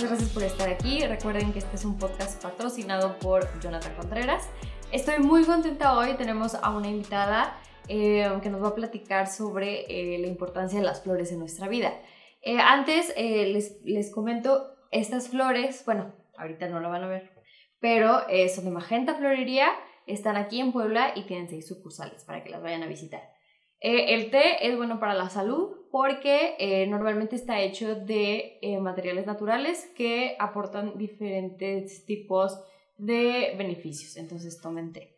muchas gracias por estar aquí. Recuerden que este es un podcast patrocinado por Jonathan Contreras. Estoy muy contenta hoy. Tenemos a una invitada eh, que nos va a platicar sobre eh, la importancia de las flores en nuestra vida. antes les, les comento estas flores. Bueno, ahorita no lo van a ver, pero son de Magenta Florería. Están aquí en Puebla y tienen seis sucursales para que las vayan a visitar. Eh, el té es bueno para la salud porque eh, normalmente está hecho de eh, materiales naturales que aportan diferentes tipos de beneficios. Entonces tomen té.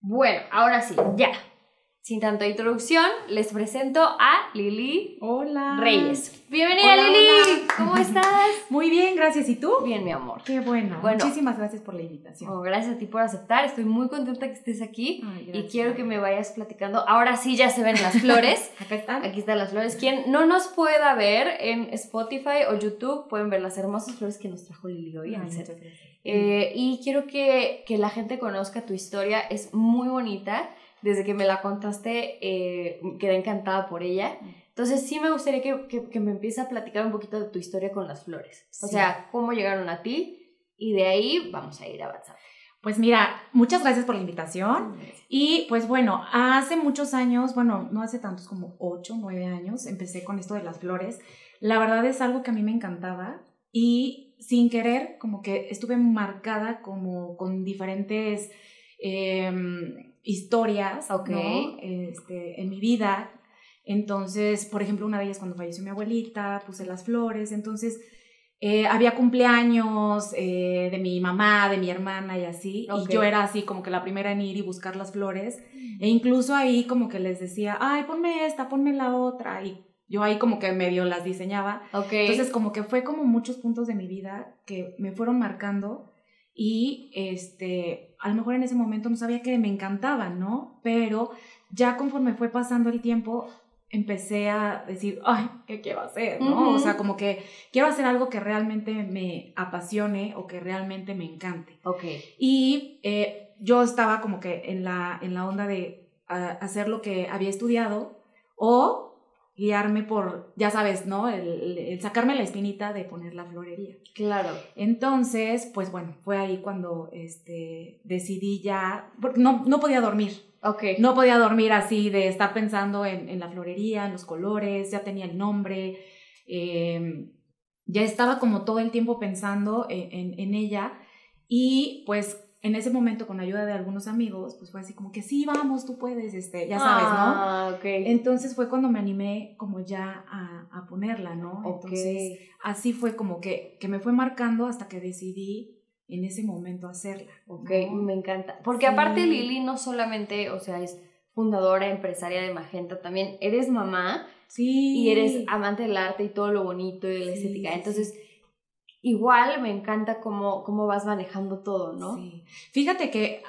Bueno, ahora sí, ya. Sin tanta introducción, les presento a Lili Hola. Reyes. Bienvenida Lili. ¿Cómo estás? Muy bien, gracias. ¿Y tú? Bien, mi amor. Qué bueno. Muchísimas gracias por la invitación. Oh, gracias a ti por aceptar. Estoy muy contenta que estés aquí y quiero que me vayas platicando. Ahora sí ya se ven las flores. Acá están. Aquí están las flores. Quien no nos pueda ver en Spotify o YouTube pueden ver las hermosas flores que nos trajo Lili hoy. Eh, y quiero que, que la gente conozca tu historia. Es muy bonita desde que me la contaste, eh, quedé encantada por ella. Entonces sí me gustaría que, que, me empieces a platicar un poquito de tu historia con las flores. O sea, cómo llegaron a ti y de ahí vamos a ir avanzando. Pues mira, muchas gracias por la invitación. Y pues bueno, hace muchos años, bueno, no hace tantos como 8, 9 años, empecé con esto de las flores. La verdad es algo que a mí me encantaba y sin querer, como que estuve marcada como con diferentes... Eh, historias este, en mi vida. Entonces, por ejemplo, una de ellas cuando falleció mi abuelita, puse las flores, entonces eh, había cumpleaños eh, de mi mamá, de mi hermana y así, y yo era así como que la primera en ir y buscar las flores, e incluso ahí como que les decía, ay, ponme esta, ponme la otra, y yo ahí como que medio las diseñaba. Entonces como que fue como muchos puntos de mi vida que me fueron marcando y este, a lo mejor en ese momento no sabía que me encantaban, ¿no? Pero ya conforme fue pasando el tiempo, empecé a decir, ay, ¿qué quiero hacer? ¿no? O sea, como que quiero hacer algo que realmente me apasione o que realmente me encante. Ok. Y eh, yo estaba como que en la, en la onda de ah, hacer lo que había estudiado o guiarme por, ya sabes, ¿no? El, sacarme la espinita de poner la florería. Claro. Entonces, pues bueno, fue ahí cuando este, decidí ya, porque no, no podía dormir. Ok. No podía dormir así de estar pensando en, la florería, en los colores, ya tenía el nombre, em, ya estaba como todo el tiempo pensando en, en ella y pues en ese momento, con ayuda de algunos amigos, pues fue así como que sí, vamos, tú puedes, este, ya sabes, ¿no? Ah, ok. Entonces fue cuando me animé como ya a, a ponerla, ¿no? Entonces, así fue como que, que me fue marcando hasta que decidí en ese momento hacerla. Ok, me encanta. Porque aparte Lili no solamente, o sea, es fundadora, empresaria de Magenta, también eres mamá. Sí. Y eres amante del arte y todo lo bonito y de la estética. Entonces, igual me encanta cómo, cómo vas manejando todo, ¿no? Sí. Fíjate que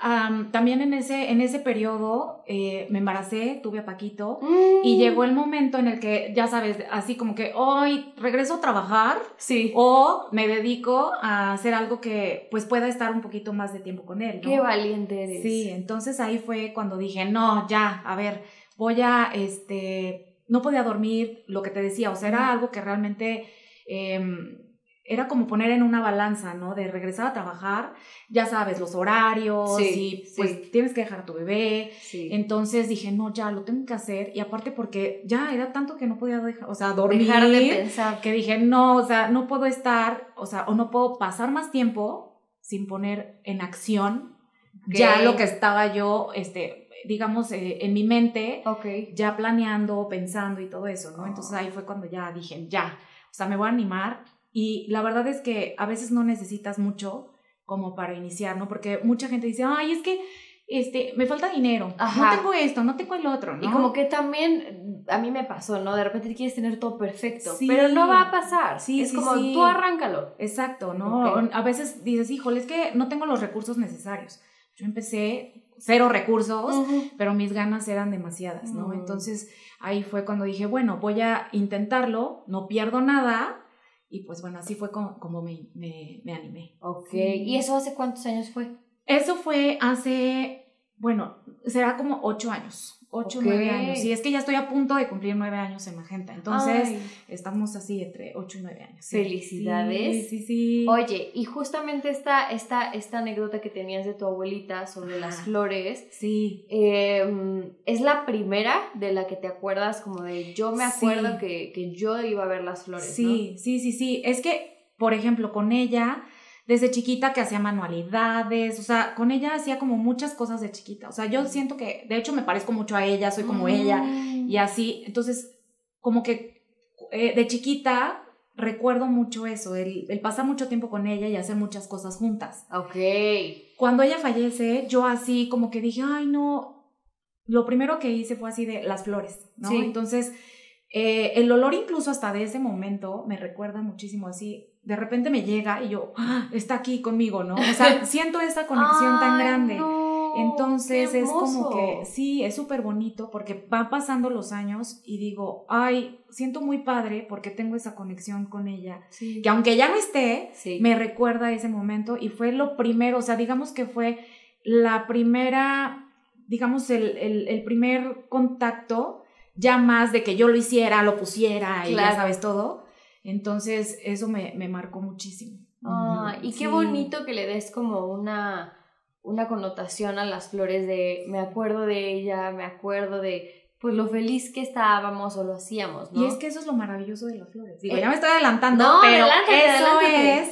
también en ese, en ese periodo eh, me embaracé, tuve a Paquito y mm. llegó el momento en el que, ya sabes, así como que hoy regreso a trabajar sí. o me dedico a hacer algo que pues pueda estar un poquito más de tiempo con él. ¿no? Qué valiente eres. Sí, entonces ahí fue cuando dije, no, ya, a ver, voy a, este, no podía dormir, lo que te decía, o sea, era algo que realmente... Em, era como poner en una balanza, ¿no? De regresar a trabajar, ya sabes, los horarios y pues tienes que dejar a tu bebé. Entonces dije, no, ya lo tengo que hacer. Y aparte porque ya era tanto que no podía dejar, o sea, dormir. Dejar de pensar. Que dije, no, o sea, no puedo estar, o sea, o no puedo pasar más tiempo sin poner en acción ya lo que estaba yo, este, digamos, eh, en mi mente, ya planeando, pensando y todo eso, ¿no? Entonces ahí fue cuando ya dije, ya, o sea, me voy a animar y la verdad es que a veces no necesitas mucho como para iniciar, ¿no? Porque mucha gente dice, ay, es que este, me falta dinero, no tengo esto, no tengo el otro, ¿no? Y como que también a mí me pasó, ¿no? De repente quieres tener todo perfecto, pero no va a pasar. Sí, es como tú arráncalo. Exacto, ¿no? A veces dices, híjole, es que no tengo los recursos necesarios. Yo empecé cero recursos, pero mis ganas eran demasiadas, ¿no? Entonces ahí fue cuando dije, bueno, voy a intentarlo, no pierdo nada, y pues bueno, así fue como, me, me, me, animé. Ok, ¿y eso hace cuántos años fue? Eso fue hace bueno, será como ocho años. Ocho, nueve años. Y es que ya estoy a punto de cumplir nueve años en Magenta. Entonces, estamos así entre ocho y nueve años. Felicidades. Sí, sí, Oye, y justamente esta, esta, esta anécdota que tenías de tu abuelita sobre las flores. Sí. Em, es la primera de la que te acuerdas, como de yo me acuerdo que, que, yo iba a ver las flores. Sí, sí, sí, sí. Es que, por ejemplo, con ella desde chiquita que hacía manualidades, o sea, con ella hacía como muchas cosas de chiquita. O sea, yo siento que, de hecho, me parezco mucho a ella, soy como ella mm. y así. Entonces, como que eh, de chiquita recuerdo mucho eso, el, el, pasar mucho tiempo con ella y hacer muchas cosas juntas. Ok. Cuando ella fallece, yo así como que dije, ay, no, lo primero que hice fue así de las flores, ¿no? Entonces, eh, el olor incluso hasta de ese momento me recuerda muchísimo así de repente me llega y yo, ¡Ah! está aquí conmigo, ¿no? O sea, siento esa conexión tan grande. Entonces es como que, sí, es súper bonito porque van pasando los años y digo, ay, siento muy padre porque tengo esa conexión con ella, que aunque ya no esté, me recuerda ese momento y fue lo primero, o sea, digamos que fue la primera, digamos, el, el, primer contacto, ya más de que yo lo hiciera, lo pusiera y ya sabes todo entonces, eso me, marcó muchísimo. Ah, y qué bonito que le des como una, una connotación a las flores de me acuerdo de ella, me acuerdo de pues lo feliz que estábamos o lo hacíamos, ¿no? Y es que eso es lo maravilloso de las flores. Digo, eh, ya me estoy adelantando, pero eso es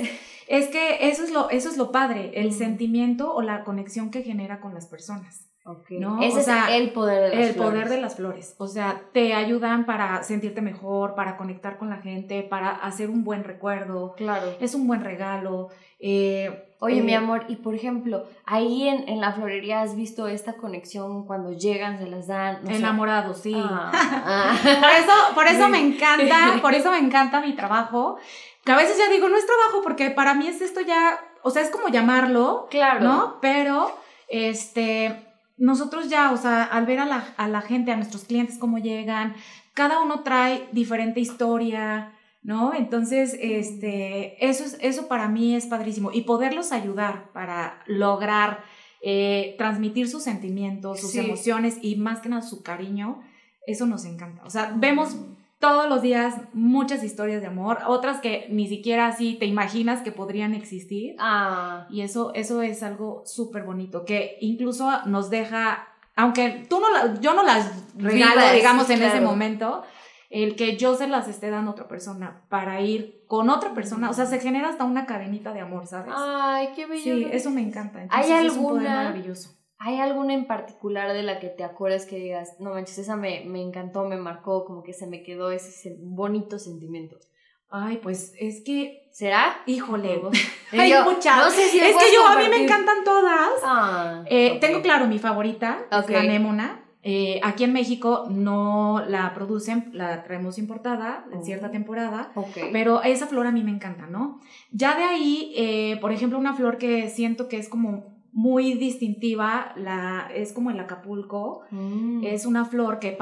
es que eso es lo eso es lo padre, el sentimiento o la conexión que genera con las personas. ¿No? Ese es el poder de las el poder de las flores. O sea, te ayudan para sentirte mejor, para conectar con la gente, para hacer un buen recuerdo. Claro. Es un buen regalo. Eh, Oye, mi eh, amor, y por ejemplo, ahí en, en, la florería has visto esta conexión cuando llegan, se las dan. Enamorados, sí. Ah. por eso, por eso me encanta, por eso me encanta mi trabajo. Que a veces ya digo, no es trabajo, porque para mí es esto ya, o sea, es como llamarlo. Claro. ¿No? Pero, este nosotros ya, o sea, al ver a la, a la gente, a nuestros clientes cómo llegan, cada uno trae diferente historia, ¿no? Entonces, este, eso, es, eso para mí es padrísimo. Y poderlos ayudar para lograr eh, transmitir sus sentimientos, sus emociones y más que nada su cariño, eso nos encanta. O sea, vemos todos los días muchas historias de amor, otras que ni siquiera así te imaginas que podrían existir. Ah. Y eso, eso es algo súper bonito, que incluso nos deja, aunque tú no yo no las regalo, digamos, en ese momento, el que yo se las esté dando a otra persona para ir con otra persona, o sea, se genera hasta una cadenita de amor, ¿sabes? Ay, qué bello. Sí, eso me encanta. Entonces, ¿Hay alguna? maravilloso ¿Hay alguna en particular de la que te acuerdas que digas, no manches, esa me, me encantó, me marcó, como que se me quedó ese bonito sentimiento? Ay, pues es que. ¿Será? Híjole. Hay muchas. No sé si es que yo, a mí me encantan todas. Ah, eh, Tengo claro mi favorita, es la Némona. Eh, aquí en México no la producen, la traemos importada en cierta temporada, pero esa flor a mí me encanta, ¿no? Ya de ahí, eh, por ejemplo, una flor que siento que es como muy distintiva, la, es como el Acapulco, mm. es una flor que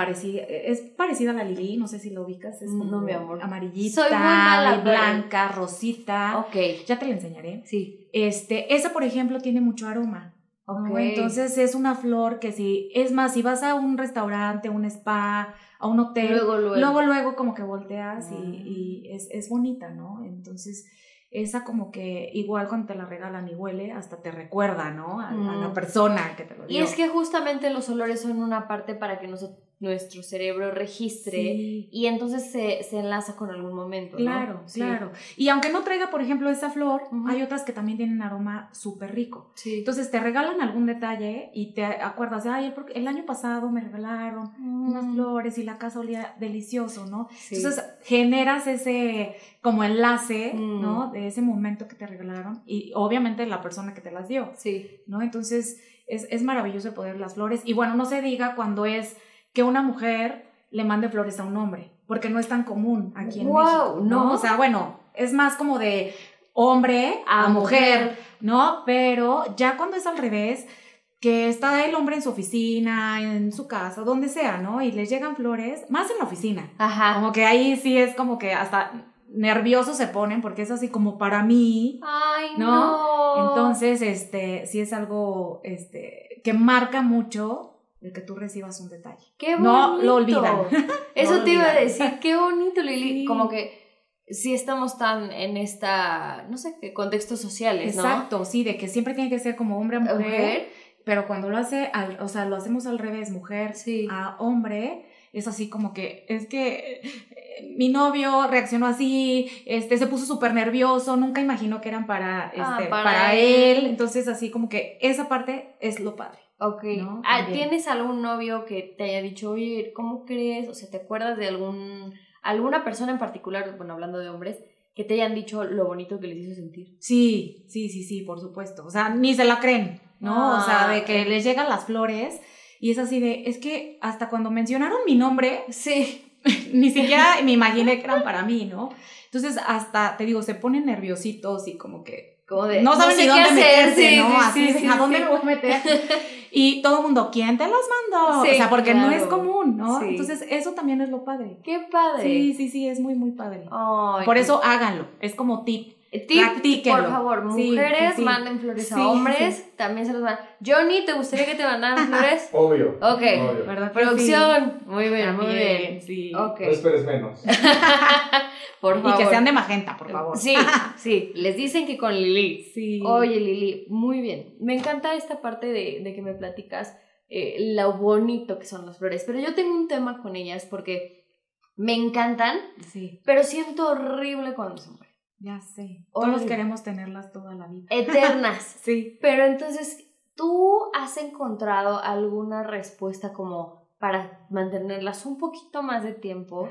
es parecida a la lili, no sé si lo ubicas, es no, mi amor. amarillita, Soy blanca, rosita. Ok. Ya te la enseñaré. Sí. Este, esa por ejemplo tiene mucho aroma. Okay. Entonces es una flor que si, es más, si vas a un restaurante, un spa, a un hotel, luego luego, luego, como que volteas y, ah. y es, es bonita, ¿no? Entonces esa como que igual cuando te la regalan y huele, hasta te recuerda, ¿no? A, la mm. persona que te lo dio. Y es que justamente los olores son una parte para que nosotros nuestro cerebro registre y entonces se, se, enlaza con algún momento. Claro, claro. Y aunque no traiga, por ejemplo, esa flor, hay otras que también tienen aroma súper rico. Entonces te regalan algún detalle y te acuerdas de, ay, el, año pasado me regalaron unas mm. flores y la casa olía delicioso, ¿no? Entonces generas ese como enlace, ¿no? Mm. De ese momento que te regalaron y obviamente la persona que te las dio. Sí. ¿No? Entonces es, es maravilloso poder las flores. Y bueno, no se diga cuando es que una mujer le mande flores a un hombre, porque no es tan común aquí en México, ¿no? O sea, bueno, es más como de hombre a, mujer, ¿no? Pero ya cuando es al revés, que está el hombre en su oficina, en su casa, donde sea, ¿no? Y les llegan flores, más en la oficina. Ajá. Como que ahí sí es como que hasta nerviosos se ponen porque es así como para mí. Ay, no. Entonces, este, sí es algo, este, que marca mucho el que tú recibas un detalle. ¡Qué No lo bonito! olvidan. Eso lo te iba a decir, qué bonito, Lili. Sí. Como que sí estamos tan en esta, no sé, qué contextos sociales, ¿no? Exacto, sí, de que siempre tiene que ser como hombre a mujer, Mujer, pero cuando lo hace, al, o sea, lo hacemos al revés, mujer sí. a hombre, es así como que, es que eh, mi novio reaccionó así, este, se puso súper nervioso, nunca imaginó que eran para, este, Ah, para, para él. él. entonces así como que esa parte es lo padre. Ok. ¿no? Ah. ¿Tienes algún novio que te haya dicho, oye, ¿cómo crees? O sea, ¿te acuerdas de algún alguna persona en particular, bueno, hablando de hombres, que te hayan dicho lo bonito que les hizo sentir? Sí, sí, sí, sí, por supuesto. O sea, ni se la creen, ¿no? o sea, Ah. de que les llegan las flores y es así de, es que hasta cuando mencionaron mi nombre, Sí. ni siquiera me imaginé que eran para mí, ¿no? Entonces, hasta, te digo, se ponen nerviositos y como que Como de, no saben sé ni qué dónde hacer, meterse, sí, ¿no? sí, Así sí, de, sí, ¿a dónde sí. me voy a meter? Y todo el mundo, ¿quién te las mandó? Sí, o sea, porque no es común, ¿no? Sí. Entonces, eso también es lo padre. Qué padre. Sí, sí, sí, es muy, muy padre. Ay, Por eso háganlo, es como tip. Tip, practíquenlo. por favor, mujeres sí, sí. manden flores Sí, a hombres, también se los mandan. Johnny, ¿te gustaría que te mandaran flores? Obvio. Ok. Obvio. ¿Verdad? que sí? Producción. Muy bien, muy bien. Sí. No esperes menos. Por Y favor. que sean de magenta, por favor. Sí, sí. Les dicen que con Lili. Sí. Oye, Lili, muy bien. Me encanta esta parte de, de que me platicas eh, lo bonito que son las flores. Pero yo tengo un tema con ellas porque me encantan, Sí, pero siento horrible cuando se mueren. ya sé. Todos queremos tenerlas toda la vida. Eternas. Sí. Pero entonces, ¿tú has encontrado alguna respuesta como para mantenerlas un poquito más de tiempo?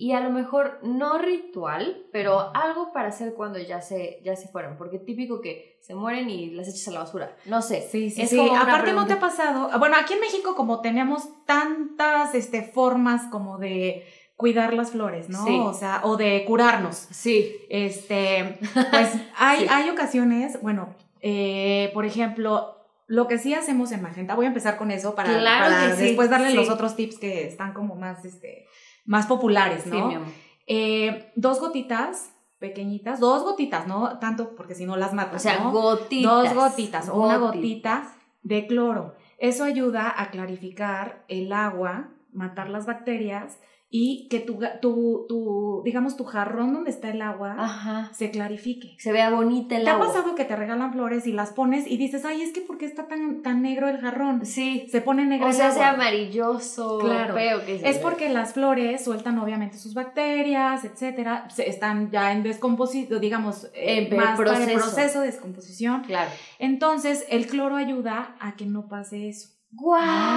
Y a lo mejor no ritual, pero algo para hacer cuando ya se, ya se fueron. Porque típico que se mueren y las echas a la basura. No sé. Sí, sí, Es sí. como Aparte no te ha pasado, ah, bueno, aquí en México como tenemos tantas este, formas como de cuidar las flores, ¿no? Sí. O sea, o de curarnos. Sí. Este, pues hay, Sí. hay ocasiones, bueno, eh, por ejemplo, lo que sí hacemos en Magenta, voy a empezar con eso para, Claro para después darle los otros tips que están como más, este, más populares, Sí, ¿no? mi amor. Eh, dos gotitas pequeñitas, dos gotitas, ¿no? Tanto porque si no las matas, O sea, ¿no? gotitas. Dos gotitas o una gotita de cloro. Eso ayuda a clarificar el agua, matar las bacterias y que tu, tu, tu digamos, tu jarrón donde está el agua Ajá. se clarifique. Se vea bonita el ¿Te ha agua. pasado que te regalan flores y las pones y dices, ay, es que ¿por qué está tan, tan negro el jarrón? Sí. Se pone negro O el sea, agua. sea amarilloso, Claro. feo que se Es ve. porque las flores sueltan obviamente sus bacterias, etcétera, se- están ya en descomposición, digamos, eh, En más para el proceso de descomposición. Claro. Entonces, el cloro ayuda a que no pase eso. ¡Guau!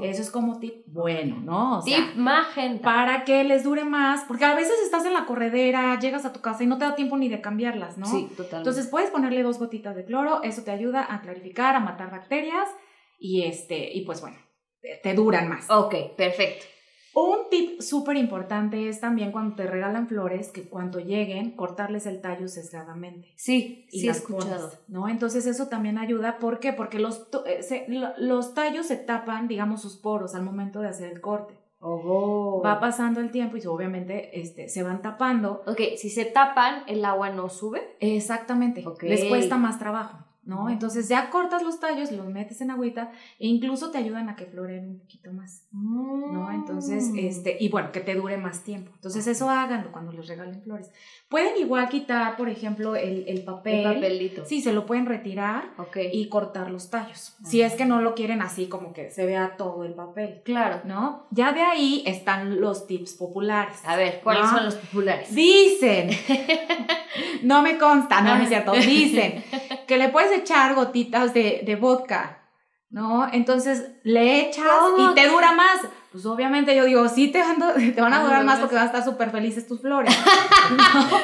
entonces, Eso es como tip bueno, ¿no? O sea, Tip magenta. para que les dure más, porque a veces estás en la corredera, llegas a tu casa y no te da tiempo ni de cambiarlas, ¿no? Sí, totalmente. Entonces puedes ponerle dos gotitas de cloro, eso te ayuda a clarificar, a matar bacterias y este, y pues bueno, te, te duran más. Ok, perfecto. Un tip súper importante es también cuando te regalan flores, que cuando lleguen, cortarles el tallo sesgadamente. Sí, y sí he escuchado. pones, ¿no? Entonces eso también ayuda, ¿por qué? Porque los, eh, se- lo- los tallos se tapan, digamos, sus poros al momento de hacer el corte. Oh. Va pasando el tiempo y obviamente este, se van tapando. Ok, si se tapan, el agua no sube. Exactamente. Ok. Les cuesta más trabajo, ¿no? Entonces ya cortas los tallos, los metes en agüita e incluso te ayudan a que floren un poquito más. ¿no? Entonces, Mm. este, y bueno, que te dure más tiempo. Entonces, eso háganlo cuando les regalen flores. Pueden igual quitar, por ejemplo, el, el papel. El papelito. Sí, se lo pueden retirar Ok. y cortar los tallos. Si es que no lo quieren así, como que se vea todo el papel, Claro. ¿no? Ya de ahí están los tips populares. A ver, ¿cuáles ¿no? son los populares? Dicen, no me consta, no, no es cierto, dicen que le puedes echar gotitas de, de vodka, ¿no? Entonces le echas ¿Cómo y te dura más. Pues obviamente yo digo, sí te van, a- te van a Ay, durar no, más porque van a estar súper felices tus flores.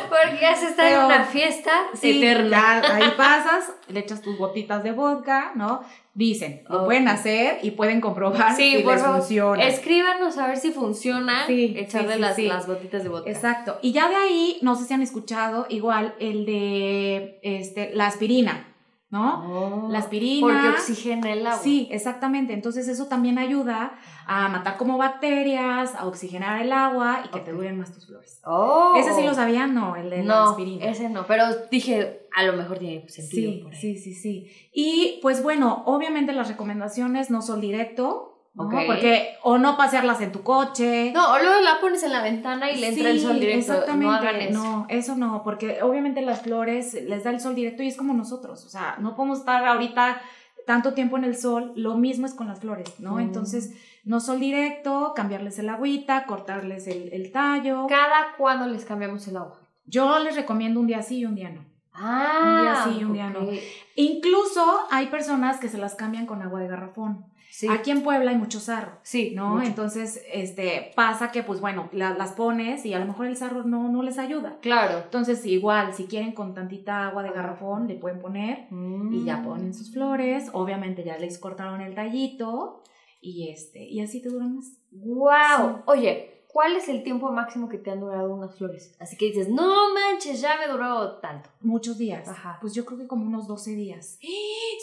Porque ya se está en una fiesta Sí, eterna. ya ahí pasas, le echas tus gotitas de vodka, ¿no? Dicen, lo pueden hacer y pueden comprobar Sí, si por les favor, funciona. Escríbanos a ver si funciona Sí, echarle las, las gotitas de vodka. Exacto. Y ya de ahí, no sé si han escuchado, igual el de este, la aspirina, ¿no? Oh, La aspirina. Porque oxigena el agua. Sí, exactamente. Entonces eso también ayuda a matar como bacterias, a oxigenar el agua y que te duren más tus flores. Oh. ¿Ese sí lo sabían? No, el de la No, aspirina. ese no. Pero dije, a lo mejor tiene sentido Sí, por ahí. sí, sí, sí. Y pues bueno, obviamente las recomendaciones no son directo, ¿no? Porque o no pasearlas en tu coche. No, o luego la pones en la ventana y le entra el Sí, sol directo. Exactamente. No hagan eso. No, eso no, porque obviamente las flores les da el sol directo y es como nosotros. O sea, no podemos estar ahorita tanto tiempo en el sol. Lo mismo es con las flores, ¿no? Mm. Entonces, no sol directo, cambiarles el agüita, cortarles el, el tallo. Cada cuando les cambiamos el agua. Yo les recomiendo un día sí y un día no. Ah, Un día sí, un día no. Incluso hay personas que se las cambian con agua de garrafón. Sí. Aquí en Puebla hay mucho sarro. sí, ¿no? mucho. Entonces, este, pasa que, pues bueno, la- las pones y a lo mejor el sarro no, no les ayuda. Claro. Entonces, igual, si quieren con tantita agua de garrafón, le pueden poner y ya Mm. ponen sus flores. Obviamente ya les cortaron el tallito y este, y así te duran más. ¡Wow! Sí. Oye, ¿cuál es el tiempo máximo que te han durado unas flores? Así que dices, no manches, ya me duró tanto. Muchos días. Ajá. Pues yo creo que como unos 12 días.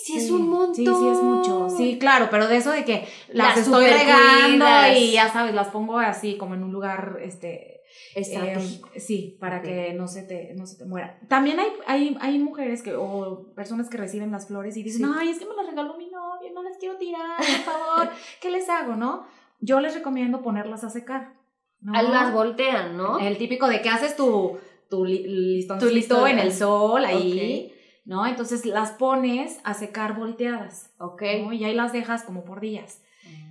Sí, es un montón. Sí, sí es mucho. Sí, claro, pero de eso de que las, Las estoy regando y ya sabes, las pongo así como en un lugar, este, Estratégico. Eh, sí, para que no se te, no se te muera. También hay, hay, hay mujeres que, o personas que reciben las flores y dicen, Sí. ay, es que me las regaló mi novio, no las quiero tirar, por favor, ¿qué les hago, no? Yo les recomiendo ponerlas a secar. ¿No? Las voltean, ¿no? El típico de que haces tu, tu li- listoncito Tu listón, en el sol ahí, ¿no? Entonces las pones a secar volteadas, Ok. ¿no? Y ahí las dejas como por días.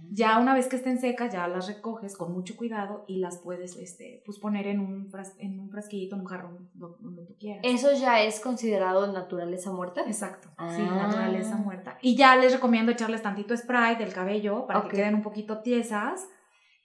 Ya una vez que estén secas, ya las recoges con mucho cuidado y las puedes este, pues poner en un, fras- en un frasquito, en un jarrón, donde tú quieras. ¿Eso ya es considerado naturaleza muerta? Exacto, sí, Ah. naturaleza muerta. Y ya les recomiendo echarles tantito spray del cabello para que queden un poquito tiesas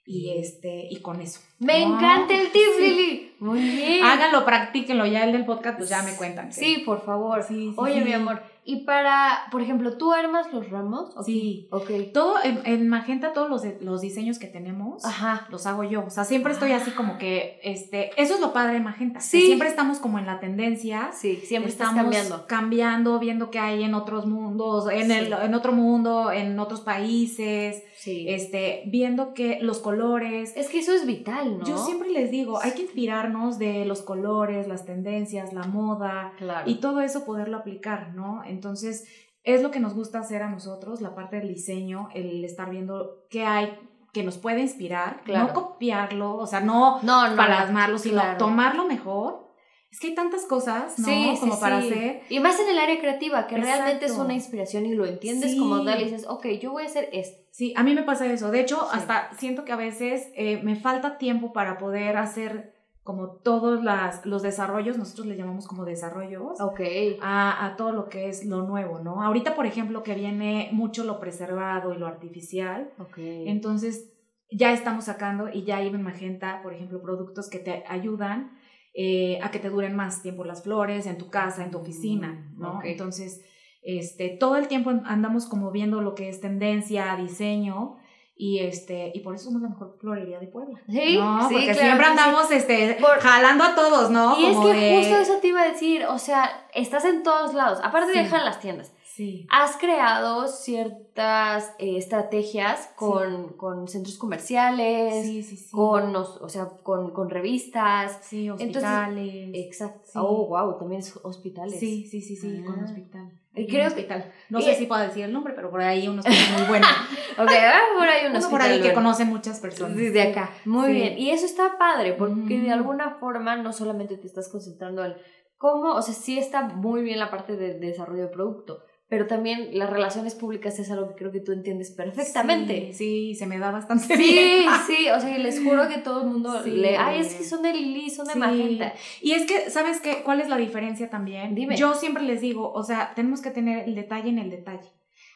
y este y con eso. Me ¿no? encanta el tip, Sí. Lili. Muy bien. Háganlo, practíquenlo. Ya el del podcast, pues ya me cuentan. Sí, por favor. Sí, sí, Oye, sí. mi amor, y para, por ejemplo, ¿tú armas los ramos? ¿O Sí. Ok. Todo en, en Magenta, todos los, los diseños que tenemos. Ajá. Los hago yo, o sea, siempre estoy así como que, este, eso es lo padre de Magenta, que Sí. siempre estamos como en la tendencia, Sí, siempre estamos cambiando. cambiando, viendo qué hay en otros mundos, en, el, en otro mundo, en otros países, Sí. este, viendo que los colores. Es que eso es vital, ¿no? Yo siempre les digo, hay que inspirarnos de los colores, las tendencias, la moda Claro. y todo eso poderlo aplicar, ¿no? Entonces, es lo que nos gusta hacer a nosotros, la parte del diseño, el estar viendo qué hay que nos puede inspirar, Claro. no copiarlo, o sea, no no, no. sino claro. tomarlo mejor. Es que hay tantas cosas, ¿no? Sí, sí, como para sí. hacer. Y más en el área creativa, que realmente es Exacto. una inspiración y lo entiendes Sí. como tal y dices, ok, yo voy a hacer esto. Sí, a mí me pasa eso. De hecho, Sí. hasta siento que a veces eh, me falta tiempo para poder hacer como todos las, los desarrollos, nosotros le llamamos como desarrollos, Ok. a, a todo lo que es lo nuevo, ¿no? Ahorita, por ejemplo, que viene mucho lo preservado y lo artificial, Ok. entonces ya estamos sacando y ya hay en Magenta, por ejemplo, productos que te ayudan eh, a que te duren más tiempo las flores en tu casa, en tu oficina, ¿no? Ok. Entonces, este, todo el tiempo andamos como viendo lo que es tendencia, diseño. Y este, y por eso somos la mejor florería de Puebla. Sí, ¿no? sí, Porque claro siempre sí. andamos este, Por- jalando a todos, ¿no? y es que de- justo eso te iba a decir, o sea, estás en todos lados, aparte de Sí. dejar las tiendas. Sí. Has creado ciertas eh, estrategias con, con centros comerciales, Sí, sí, sí. con, o sea, con, con revistas. Sí, Entonces, hospitales. Exacto. Oh, wow, también es hospitales. Sí, sí, sí, sí, con Ah. hospital. Creo que- hospital. No y- sé si puedo decir el nombre, pero por ahí unos muy buenos. Ok, ah, por ahí un Uno hospital. por ahí que conocen muchas personas. Desde acá. Muy Sí. bien. Y eso está padre, porque de alguna forma no solamente te estás concentrando en cómo, o sea, sí está muy bien la parte de, de desarrollo de producto, pero también las relaciones públicas es algo que creo que tú entiendes perfectamente. Sí, sí, se me da bastante Sí, bien. sí, o sea, y les juro que todo el mundo Sí. le, ay, es que son de Lili, son de Sí. Magenta. Y es que, ¿sabes qué? ¿Cuál es la diferencia también? Dime. Yo siempre les digo, o sea, tenemos que tener el detalle en el detalle.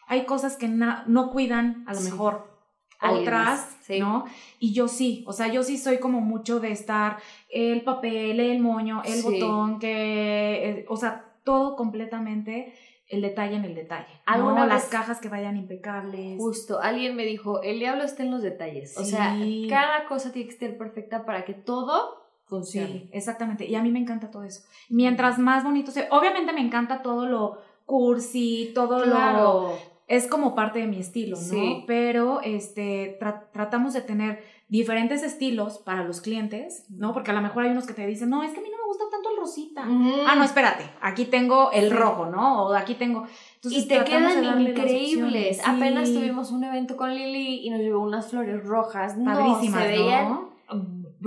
Hay cosas que no cuidan, a lo Sí. mejor otras, sí. ¿no? Y yo sí, o sea, yo sí soy como mucho de estar el papel, el moño, el Sí. botón, que, eh, o sea, todo completamente el detalle en el detalle. ¿Alguna ¿no? Las cajas que vayan impecables. Justo, alguien me dijo, el diablo está en los detalles. O sea, Sí. cada cosa tiene que estar perfecta para que todo funcione. Sí, exactamente. Y a mí me encanta todo eso. Mientras más bonito se... Obviamente me encanta todo lo cursi, todo lo... Claro. Es como parte de mi estilo, ¿no? Sí. Pero este, tra- tratamos de tener diferentes estilos para los clientes, ¿no? Porque a lo mejor hay unos que te dicen, no, es que a mí no me Ah, no, espérate, aquí tengo el rojo, ¿no? O aquí tengo... y te quedan increíbles. Apenas tuvimos un evento con Lili y nos llevó unas flores rojas. Padrísimas, no, se veían ¿no?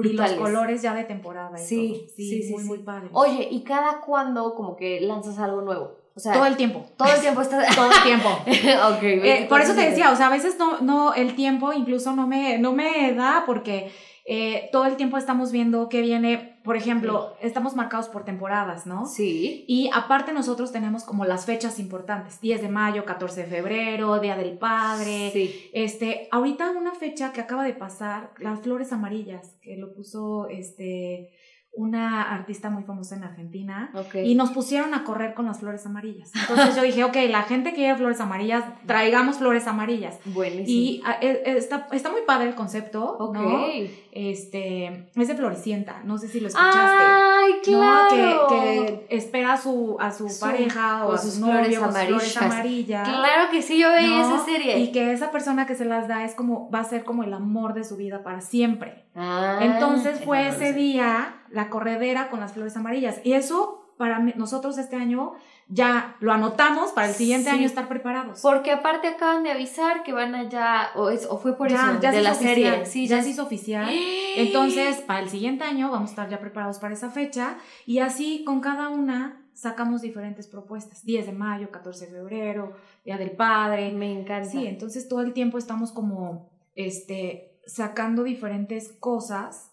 Y los colores ya de temporada. Y sí, sí, sí, muy, muy padre. Oye, ¿y cada cuándo como que lanzas algo nuevo? O sea, todo el tiempo. Todo el tiempo está. todo el tiempo. ok. Eh, por eso te decía, o sea, a veces no, no, el tiempo incluso no me, no me da porque eh, todo el tiempo estamos viendo qué viene, por ejemplo, estamos marcados por temporadas, ¿no? Sí. Y aparte nosotros tenemos como las fechas importantes, 10 de mayo, 14 de febrero, Día del Padre. Sí. Este, ahorita una fecha que acaba de pasar, las flores amarillas, que lo puso este una artista muy famosa en Argentina y nos pusieron a correr con las flores amarillas. Entonces yo dije, ok, la gente quiere flores amarillas, traigamos flores amarillas. Buenísimo. Y ah, e, e, está, está muy padre el concepto, ¿no? Este, es de Floricienta, no sé si lo escuchaste. ¡Ay, claro! Que, espera a su, a su, pareja o a sus novios con flores amarillas. Claro que sí, yo veía esa serie. Y que esa persona que se las da es como, va a ser como el amor de su vida para siempre. Ah, Entonces fue ese día la corredera con las flores amarillas. Y eso para nosotros este año ya lo anotamos para el siguiente año estar preparados. Porque aparte acaban de avisar que van allá, o, o fue por eso, ya de la serie. Sí, ya, se hizo oficial. Entonces, para el siguiente año vamos a estar ya preparados para esa fecha y así con cada una sacamos diferentes propuestas. 10 de mayo, 14 de febrero, Día del Padre. Me encanta. Sí, entonces todo el tiempo estamos como este sacando diferentes cosas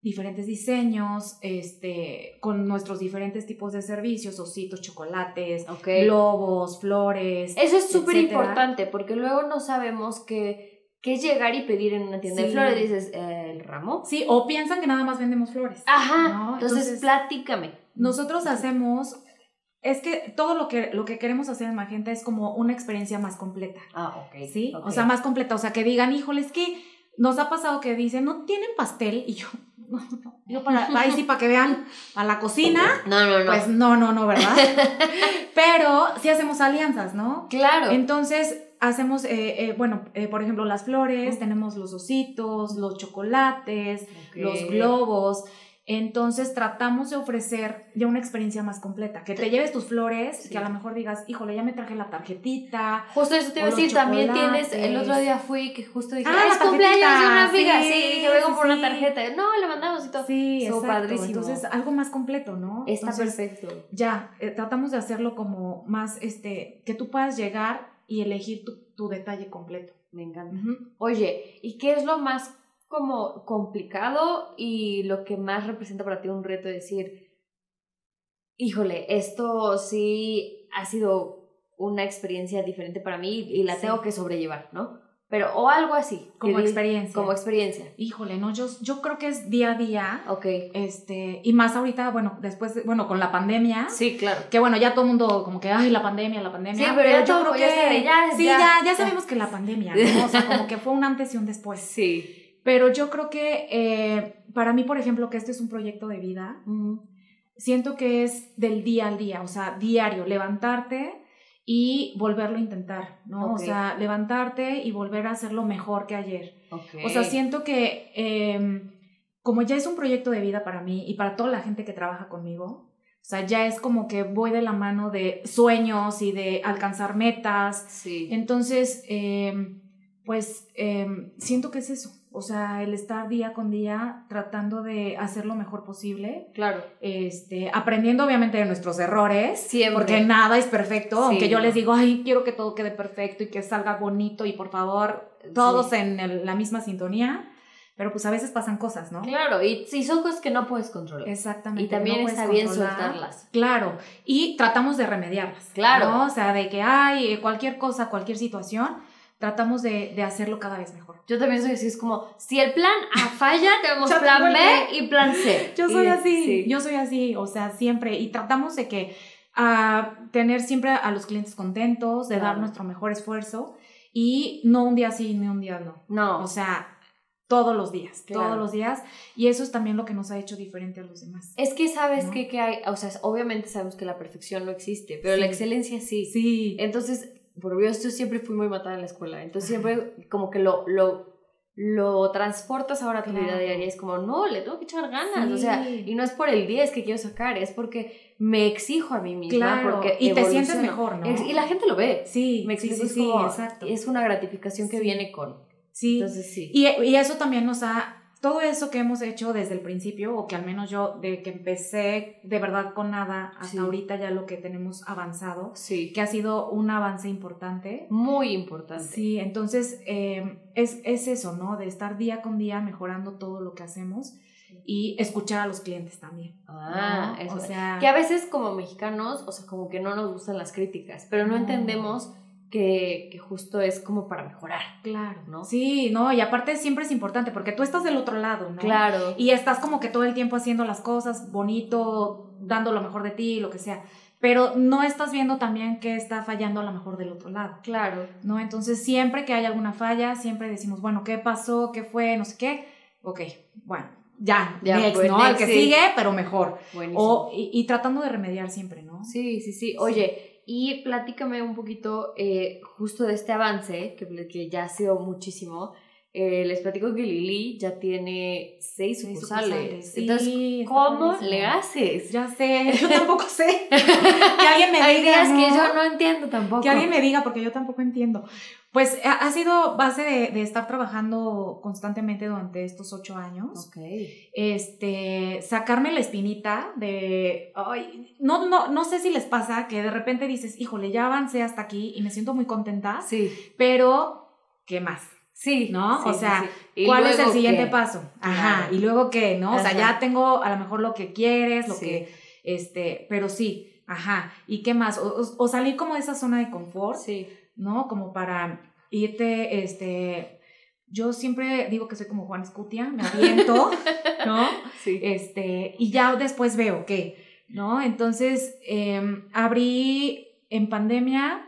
diferentes diseños, este, con nuestros diferentes tipos de servicios, ositos, chocolates, globos, flores. Eso es súper importante porque luego no sabemos qué, qué llegar y pedir en una tienda de flores. Dices, eh, ¿el ramo? Sí, o piensan que nada más vendemos flores. Ajá. Entonces, platícame. Nosotros hacemos es que todo lo que, lo que queremos hacer en Magenta es como una experiencia más completa. Ah, ok. ¿Sí? O sea, más completa. O sea, que digan, híjole, es que nos ha pasado que dicen, no tienen pastel. Y yo, yo para, ahí sí, para que vean a la cocina. No, no, no. Pues no, no, no, ¿verdad? Pero sí hacemos alianzas, ¿no? Claro. Entonces, hacemos, eh, eh, bueno, eh, por ejemplo, las flores, tenemos los ositos, los chocolates, los globos. Entonces tratamos de ofrecer ya una experiencia más completa, que te lleves tus flores, que a lo mejor digas, híjole, ya me traje la tarjetita. Justo eso te iba a decir, también tienes, el otro día fui que justo dije, ah, es cumpleaños de una amiga, sí, dije, vengo por una tarjeta, no, le mandamos y todo. Sí, exacto. padrísimo. Entonces, algo más completo, ¿no? Está perfecto. Ya, eh, tratamos de hacerlo como más, este, que tú puedas llegar y elegir tu, tu detalle completo. Me encanta. Oye, ¿y qué es lo más como complicado y lo que más representa para ti un reto es decir, híjole, esto sí ha sido una experiencia diferente para mí y la tengo que sobrellevar, ¿no? Pero, o algo así. Como experiencia. Como experiencia. Híjole, no, yo, yo creo que es día a día. Ok. Este, y más ahorita, bueno, después, bueno, con la pandemia. Sí, claro. Que bueno, ya todo el mundo como que, ay, la pandemia, la pandemia. Sí, pero, yo creo que. Ya, sí, ya, ya, sabemos que la pandemia, ¿no? O sea, como que fue un antes y un después. Sí. Pero yo creo que eh, para mí, por ejemplo, que este es un proyecto de vida, siento que es del día al día, o sea, diario, levantarte y volverlo a intentar, ¿no? O sea, levantarte y volver a hacerlo mejor que ayer. O sea, siento que em, como ya es un proyecto de vida para mí y para toda la gente que trabaja conmigo, o sea, ya es como que voy de la mano de sueños y de alcanzar metas. Sí. Entonces, em, pues em, siento que es eso. O sea, el estar día con día tratando de hacer lo mejor posible. Claro. Este, aprendiendo obviamente de nuestros errores. Siempre. Porque nada es perfecto. aunque yo les digo, ay, quiero que todo quede perfecto y que salga bonito y por favor, todos en la misma sintonía. Pero pues a veces pasan cosas, ¿no? Claro, y, si son cosas que no puedes controlar. Exactamente. Y también está bien soltarlas. Claro, y tratamos de remediarlas. Claro. O sea, de que hay cualquier cosa, cualquier situación, tratamos de, de, hacerlo cada vez mejor. Yo también soy así, es como, si el plan A falla, tenemos plan B y plan C. Yo soy así, yo soy así, o sea, siempre, y tratamos de que, a tener siempre a los clientes contentos, de dar nuestro mejor esfuerzo, y no un día sí ni un día no. No. O sea, todos los días, todos los días. Y eso es también lo que nos ha hecho diferente a los demás. Es que sabes que, que, hay, o sea, obviamente sabemos que la perfección no existe, pero la excelencia sí. Sí. Entonces, por yo, yo siempre fui muy matada en la escuela, entonces siempre como que lo, lo, lo transportas ahora a tu vida Claro. diaria. Es como, no, le tengo que echar ganas. Sí. O sea, y no es por el 10 que quiero sacar, es porque me exijo a mí misma. Claro, porque y te sientes mejor, ¿no? Y la gente lo ve. Sí, Me sí, explico, sí, sí, como- exacto. Es una gratificación que Sí. viene con. Sí, Entonces, sí. y, y eso también nos ha, todo eso que hemos hecho desde el principio, o que al menos yo, de que empecé de verdad con nada hasta Sí. ahorita ya lo que tenemos avanzado, sí. que ha sido un avance importante. Muy importante. Sí, entonces eh, es, es eso, ¿no? De estar día con día mejorando todo lo que hacemos y escuchar a los clientes también. Ah, ¿no? eso. O sea, Que a veces como mexicanos, o sea, como que no nos gustan las críticas, pero no No. entendemos que, que justo es como para mejorar. claro, ¿no? Sí, no, y aparte siempre es importante porque tú estás del otro lado, ¿no? Claro. Y estás como que todo el tiempo haciendo las cosas bonito, dando lo mejor de ti, lo que sea. Pero no estás viendo también qué está fallando a lo mejor del otro lado, Claro. ¿no? Entonces, siempre que hay alguna falla, siempre decimos, bueno, ¿qué pasó? ¿Qué fue? No sé qué. Ok, bueno, ya, Ya, next, pues, ¿no? El next, que sí. sigue, pero mejor. Buenísimo. O, y, y tratando de remediar siempre, ¿no? Sí, sí, sí. Oye, y platícame un poquito eh, justo de este avance, que, que ya ha sido muchísimo. Eh, les platico que Lili ya tiene seis sucursales. sí, Entonces, ¿cómo le haces? Ya sé, yo tampoco sé. que alguien me Hay diga. días que ¿no? yo no entiendo tampoco. Que alguien me diga, porque yo tampoco entiendo. Pues ha, ha sido base de, de estar trabajando constantemente durante estos ocho años. Ok. Este, sacarme la espinita de, ay, no, no, no sé si les pasa que de repente dices, híjole, ya avancé hasta aquí y me siento muy contenta, Sí. pero, ¿qué más? Sí. ¿No? sí, O sea, sí. ¿Y ¿Cuál es el siguiente qué? paso? Ajá, Claro. y luego qué, ¿no? O sea, ya tengo a lo mejor lo que quieres, lo Sí. que, este, pero sí, ajá, ¿y qué más? O, o- o salir como de esa zona de confort, Sí. ¿No? Como para irte, este, yo siempre digo que soy como Juan Escutia, me aviento, ¿no? Sí. Este, y ya después veo qué, ¿no? Entonces, em, abrí en pandemia,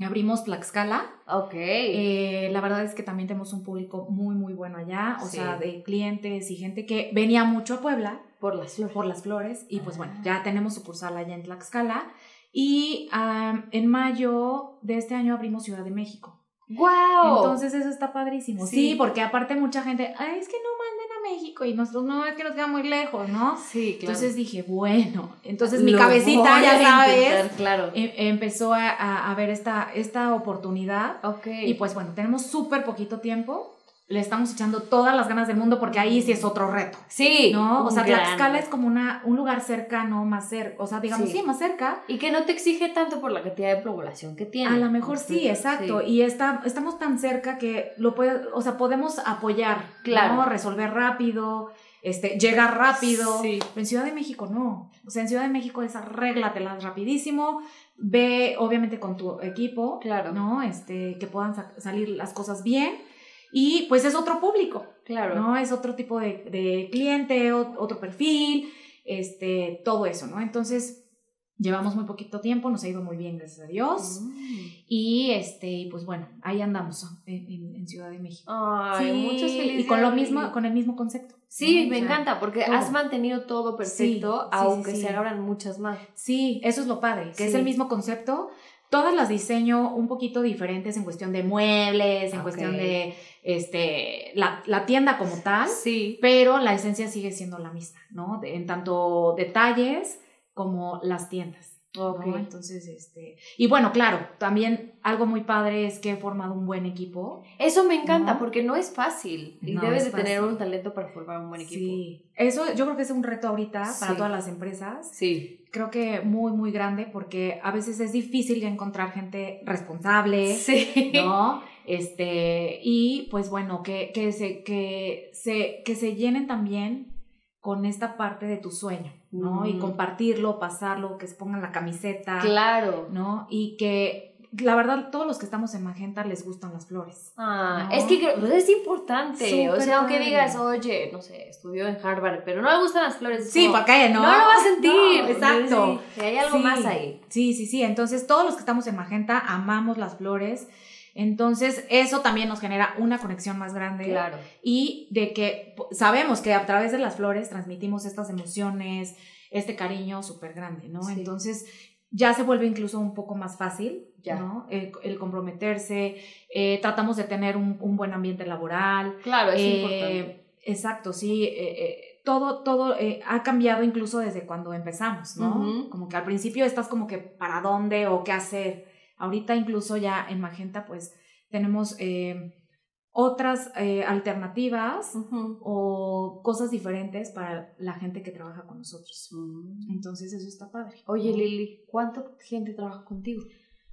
abrimos Tlaxcala, Ok. eh, la verdad es que también tenemos un público muy, muy bueno allá, o Sí. sea, de clientes y gente que venía mucho a Puebla por las flores. por las flores y pues bueno, Ah. ya tenemos sucursal allá en Tlaxcala y am, en mayo de este año abrimos Ciudad de México. ¡Wow! Entonces eso está padrísimo. Sí. Sí. porque aparte mucha gente, Ay, es que no manden a México y nosotros no, es que nos queda muy lejos, ¿no? sí, claro. Entonces dije, bueno, entonces mi Lo cabecita, ya sabes, intentar, claro. em- empezó a, a- a ver esta, esta oportunidad Ok. y pues bueno, tenemos súper poquito tiempo. Le estamos echando todas las ganas del mundo porque ahí sí es otro reto. sí. ¿No? O sea, gran- Tlaxcala es como una, un lugar cercano, más cerca. O sea, digamos, Sí. sí, más cerca. Y que no te exige tanto por la cantidad de población que tiene. A lo mejor sí, exacto. Sí. Y está, estamos tan cerca que lo puede, o sea, podemos apoyar, Claro. ¿no? Resolver rápido, este, llegar rápido. Sí. Pero en Ciudad de México no. O sea, en Ciudad de México es arréglatelas rapidísimo. Ve, obviamente, con tu equipo, Claro. ¿no? Este, que puedan sa- salir las cosas bien. Y pues es otro público. Claro. ¿no? Es otro tipo de, de cliente, otro perfil, este, todo eso, ¿no? Entonces, llevamos muy poquito tiempo, nos ha ido muy bien, gracias a Dios. Mm. Y este, pues bueno, ahí andamos en, en- en Ciudad de México. Ay, Sí, muchas felicidades. Y con lo mismo, con el mismo concepto. Sí, ¿no? me O sea, encanta porque todo. has mantenido todo perfecto, Sí, aunque sí, se abran muchas más. Sí, eso es lo padre, que es el mismo concepto. Todas las diseño un poquito diferentes en cuestión de muebles, en Ok. cuestión de este, la, la tienda como tal. Sí. pero la esencia sigue siendo la misma, ¿no? De- en tanto detalles como las tiendas. ¿no? Ok. Entonces, este, y bueno, claro, también algo muy padre es que he formado un buen equipo. Eso me encanta ¿No? porque no es fácil y No debes es de tener un talento para formar un buen equipo. Sí, eso yo creo que es un reto ahorita para todas las empresas. Sí. Creo que muy, muy grande porque a veces es difícil ya encontrar gente responsable. Sí. ¿no? Este, y pues bueno, que, que, se, que, se, que se llenen también con esta parte de tu sueño, ¿no? Y compartirlo, pasarlo, que se pongan la camiseta, Claro. ¿no? Y que la verdad todos los que estamos en Magenta les gustan las flores. Ah, ¿No? es que creo- es importante. o sea, aunque digas, oye, no sé, estudió en Harvard, pero no le gustan las flores. es Sí, como, porque no, no. lo va a sentir. No, exacto. Sí, hay algo Sí. más ahí. Sí, sí, sí. Entonces, todos los que estamos en Magenta amamos las flores. Entonces, eso también nos genera una conexión más grande. Claro. y de que sabemos que a través de las flores transmitimos estas emociones, este cariño súper grande, ¿no? Sí. Entonces, ya se vuelve incluso un poco más fácil, Ya. ¿no? El, el comprometerse, eh, tratamos de tener un, un buen ambiente laboral. Claro, es eh, importante. Exacto, sí. eh, todo, todo ha cambiado incluso desde cuando empezamos, ¿no? Como que al principio estás como que para dónde o qué hacer. Ahorita incluso ya en Magenta pues tenemos eh, otras eh, alternativas o cosas diferentes para la gente que trabaja con nosotros. Mm. Entonces eso está padre. Oye. Lili, ¿cuánta gente trabaja contigo?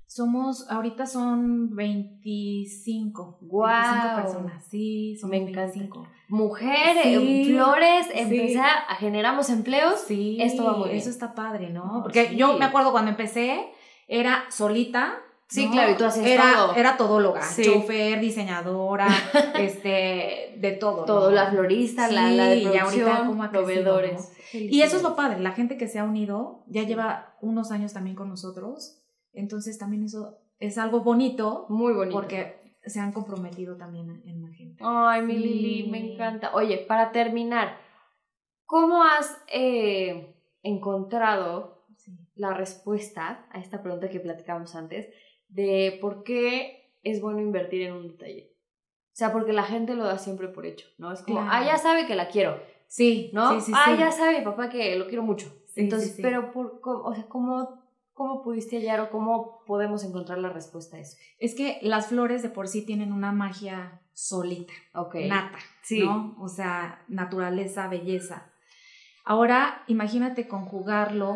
Somos, ahorita son 25. Guau. 25 personas, sí, son Me encanta. 25. Mujeres, Sí, flores, sí. generamos empleos. Sí, Esto va muy bien. Eso está padre, ¿no? No, Porque sí. yo me acuerdo cuando empecé, era solita. Sí, ¿no? claro, y tú hacías era, todo. Era todóloga, Sí. chofer, diseñadora, este, de todo. Todo, ¿no? la florista, la, la de y ahorita producción, ha crecido, proveedores. Y eso es lo padre, la gente que se ha unido ya lleva unos años también con nosotros, entonces también eso es algo bonito Muy bonito. porque se han comprometido también en, en Magenta. Ay, mi. Lili, me encanta. Oye, para terminar, ¿cómo has eh, encontrado Sí. la respuesta a esta pregunta que platicamos antes de por qué es bueno invertir en un detalle? O sea, porque la gente lo da siempre por hecho, ¿no? Es como, Claro. ah, ya sabe que la quiero, Sí, ¿no? sí, sí, ah, sí. ya sabe mi papá que lo quiero mucho. Sí, Entonces, pero, por, o sea, ¿cómo, ¿cómo pudiste hallar o cómo podemos encontrar la respuesta a eso? Es que las flores de por sí tienen una magia solita, Ok. nata, Sí. ¿no? O sea, naturaleza, belleza. Ahora, imagínate conjugarlo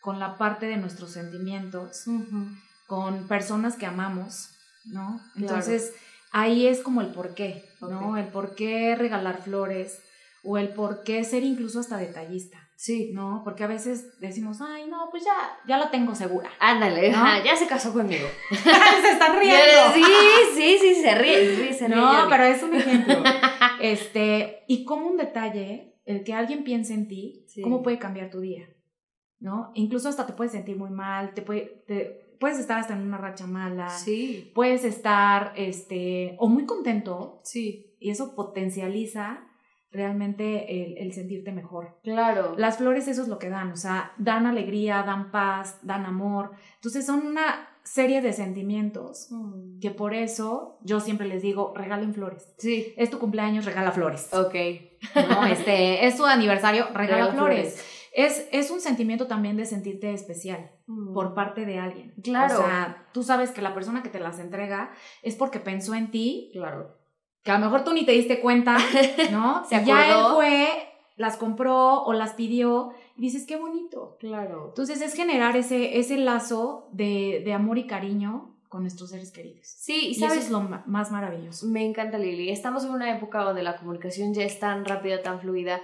con la parte de nuestros sentimientos, Ujú. Con personas que amamos, ¿no? Claro. Entonces, ahí es como el por qué, ¿no? El por qué regalar flores o el por qué ser incluso hasta detallista, Sí. ¿no? Porque a veces decimos, ay, no, pues ya, ya la tengo segura. Ándale, ¿No? ya se casó conmigo. Se están riendo. Sí, sí, sí, se ríe, sí, se ríe. No, pero es un ejemplo. Este, y como un detalle, el que alguien piense en ti, Sí. ¿cómo puede cambiar tu día? ¿No? Incluso hasta te puedes sentir muy mal, te, puede, te- puedes estar hasta en una racha mala, Sí, puedes estar, este, o muy contento, sí, y eso potencializa realmente el, el sentirte mejor. claro. Las flores eso es lo que dan, o sea, dan alegría, dan paz, dan amor. Entonces son una serie de sentimientos Mm. que por eso yo siempre les digo, regalen flores. Sí, Es tu cumpleaños, regala flores. ok. ¿no? Este, es tu aniversario, regala, Regala flores. Es, es un sentimiento también de sentirte especial Mm. por parte de alguien. Claro. O sea, tú sabes que la persona que te las entrega es porque pensó en ti, Claro. que a lo mejor tú ni te diste cuenta, ¿no? Se Y ya él acordó. fue, las compró o las pidió y dices, qué bonito. Claro. Entonces es generar ese, ese lazo de, de amor y cariño con nuestros seres queridos. Sí, y eso sabes, es lo ma- más maravilloso. me encanta Lili. Estamos en una época donde la comunicación ya es tan rápida, tan fluida,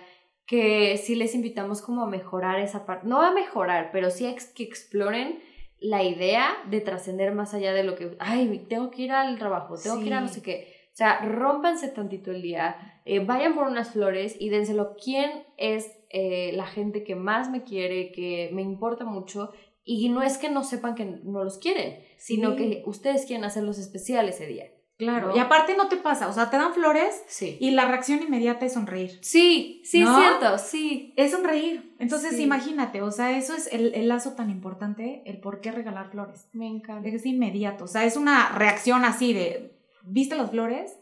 que sí les invitamos como a mejorar esa parte. No a mejorar, pero sí a ex- que exploren la idea de trascender más allá de lo que, ay, tengo que ir al trabajo, tengo que ir a no sé qué. O sea, rómpanse tantito el día, eh, vayan por unas flores y dénselo. ¿Quién es eh, la gente que más me quiere, que me importa mucho? Y no es que no sepan que no los quieren, sino Sí. que ustedes quieren hacerlos especial ese día. Claro. ¿no? Y aparte no te pasa, o sea, te dan flores Sí. y la reacción inmediata es sonreír. Sí, sí, ¿No? es cierto, sí. Es sonreír. Entonces, Sí. imagínate, o sea, eso es el, el lazo tan importante, el por qué regalar flores. Me encanta. Es inmediato, o sea, es una reacción así de, ¿viste las flores?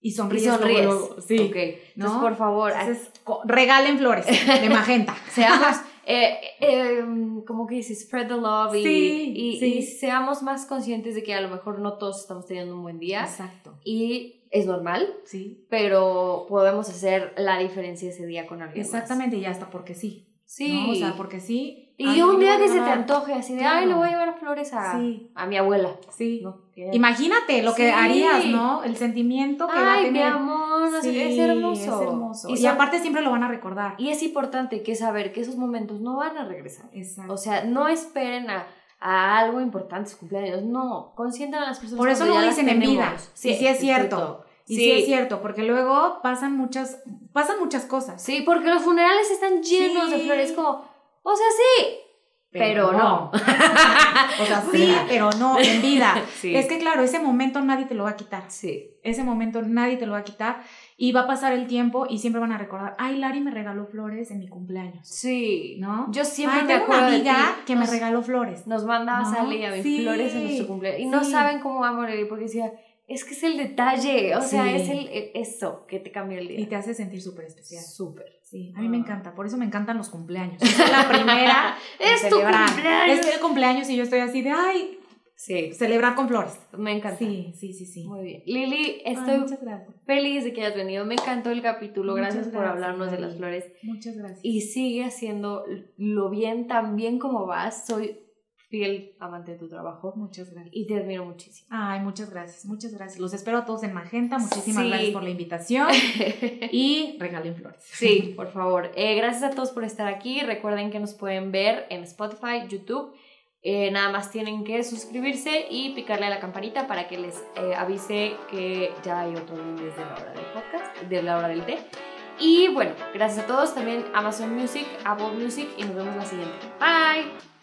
Y Y sonríes. sonríes. luego, luego. Sí. Ok. Entonces, ¿No? por favor, Entonces, regalen flores de magenta. seamos, eh, eh, como que dice, spread the love y, Sí, y, sí. y seamos más conscientes de que a lo mejor no todos estamos teniendo un buen día Exacto. y es normal, Sí. pero podemos hacer la diferencia ese día con alguien. más. Exactamente, y hasta porque sí. Sí. ¿no? O sea, porque sí. Y Ay, un día que se te antoje así de, Claro. ay, le voy a llevar flores a, Sí. a mi abuela. Sí. ¿no? Imagínate lo que Sí. harías, ¿no? El sentimiento que va a Ay, tener. mi amor, no qué, es Sí, hermoso. Es hermoso. Y, Y, aparte siempre lo van a recordar. y es importante que saber que esos momentos no van a regresar. Exacto. O sea, no esperen a, a algo importante, su cumpleaños. No, consientan a las personas. Por eso las dicen en vida. Sí, sí es cierto. y sí. sí. es cierto, porque luego pasan muchas, pasan muchas cosas. Sí, porque los funerales están llenos de Sí. flores. Como, o sea, sí, pero, no. o sea, sí, pero no, en vida. Sí. Es que claro, ese momento nadie te lo va a quitar. Sí. Ese momento nadie te lo va a quitar. y va a pasar el tiempo y siempre van a recordar, ay, Lari me regaló flores en mi cumpleaños. Sí. ¿No? Yo siempre Ay, tengo acuerdo una de amiga ti. que me regaló flores. Nos manda a ¿No? A mí Sí, flores en nuestro cumpleaños. Y no saben cómo va a morir porque decía, es que es el detalle. O sea, es el, el- eso que te cambia el día. Y te hace sentir súper especial. Súper. Sí, a mí me Ah. encanta, por eso me encantan los cumpleaños. Soy la primera Es tu celebrar. cumpleaños. Es el cumpleaños y yo estoy así de, ay, Sí, celebrar con flores. me encanta. Sí, sí, sí, sí. Muy bien. Lili, estoy feliz de que hayas venido. Me encantó el capítulo. Gracias, por hablarnos de las flores. Muchas gracias. Y sigue haciendo lo bien, tan bien como vas. Soy fiel amante de tu trabajo Muchas gracias. y te admiro muchísimo. Ay, muchas gracias, muchas gracias. Los espero a todos en Magenta. Muchísimas Sí. gracias por la invitación y regalen flores. Sí, por favor. Eh, gracias a todos por estar aquí. Recuerden que nos pueden ver en Spotify, YouTube. Eh, nada más tienen que suscribirse y picarle a la campanita para que les eh, avise que ya hay otro lunes de la hora del podcast, de la hora del té. Y bueno, gracias a todos. También Amazon Music, Apple Music y nos vemos la siguiente. Bye.